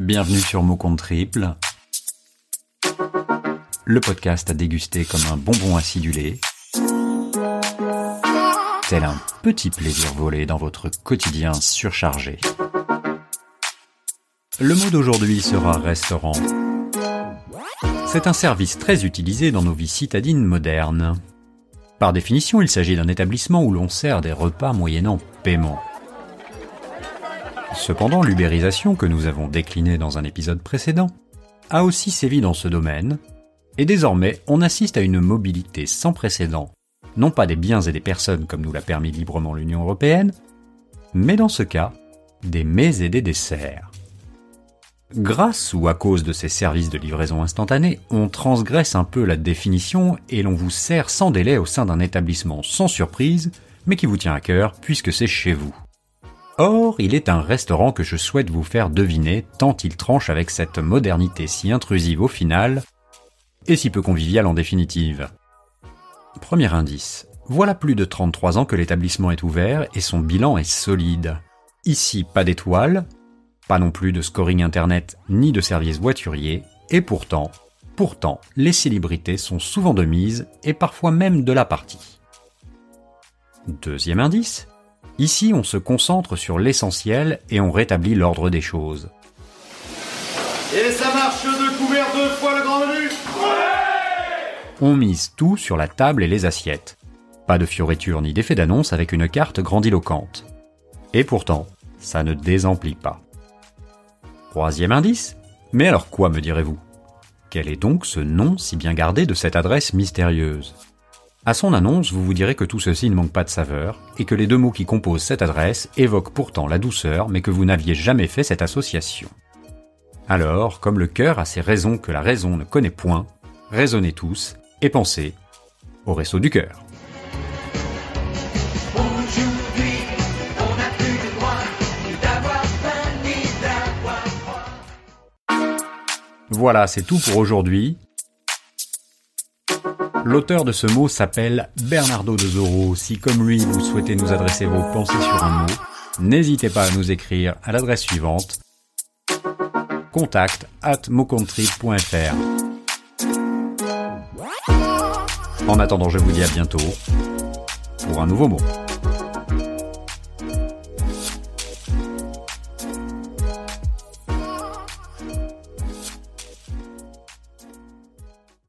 Bienvenue sur Mot Compte Triple, le podcast à déguster comme un bonbon acidulé, tel un petit plaisir volé dans votre quotidien surchargé. Le mot d'aujourd'hui sera restaurant. C'est un service très utilisé dans nos vies citadines modernes. Par définition, il s'agit d'un établissement où l'on sert des repas moyennant paiement. Cependant, l'ubérisation que nous avons déclinée dans un épisode précédent a aussi sévi dans ce domaine, et désormais on assiste à une mobilité sans précédent, non pas des biens et des personnes comme nous l'a permis librement l'Union européenne, mais dans ce cas, des mets et des desserts. Grâce ou à cause de ces services de livraison instantanée, on transgresse un peu la définition et l'on vous sert sans délai au sein d'un établissement sans surprise, mais qui vous tient à cœur puisque c'est chez vous. Or, il est un restaurant que je souhaite vous faire deviner tant il tranche avec cette modernité si intrusive au final, et si peu conviviale en définitive. Premier indice. Voilà plus de 33 ans que l'établissement est ouvert et son bilan est solide. Ici, pas d'étoiles, pas non plus de scoring internet ni de services voituriers, et pourtant, pourtant, les célébrités sont souvent de mise et parfois même de la partie. Deuxième indice, Ici, on se concentre sur l'essentiel et on rétablit l'ordre des choses. Et ça marche de couvert deux fois le grand menu On mise tout sur la table et les assiettes. Pas de fioritures ni d'effet d'annonce avec une carte grandiloquente. Et pourtant, ça ne désemplit pas. Troisième indice Mais alors quoi, me direz-vous? Quel est donc ce nom si bien gardé de cette adresse mystérieuse? À son annonce, vous vous direz que tout ceci ne manque pas de saveur, et que les deux mots qui composent cette adresse évoquent pourtant la douceur, mais que vous n'aviez jamais fait cette association. Alors, comme le cœur a ses raisons que la raison ne connaît point, raisonnez tous et pensez au resto du cœur. Voilà, c'est tout pour aujourd'hui. L'auteur de ce mot s'appelle Bernardo de Zorro. Si comme lui vous souhaitez nous adresser vos pensées sur un mot, n'hésitez pas à nous écrire à l'adresse suivante contact at En attendant, je vous dis à bientôt pour un nouveau mot.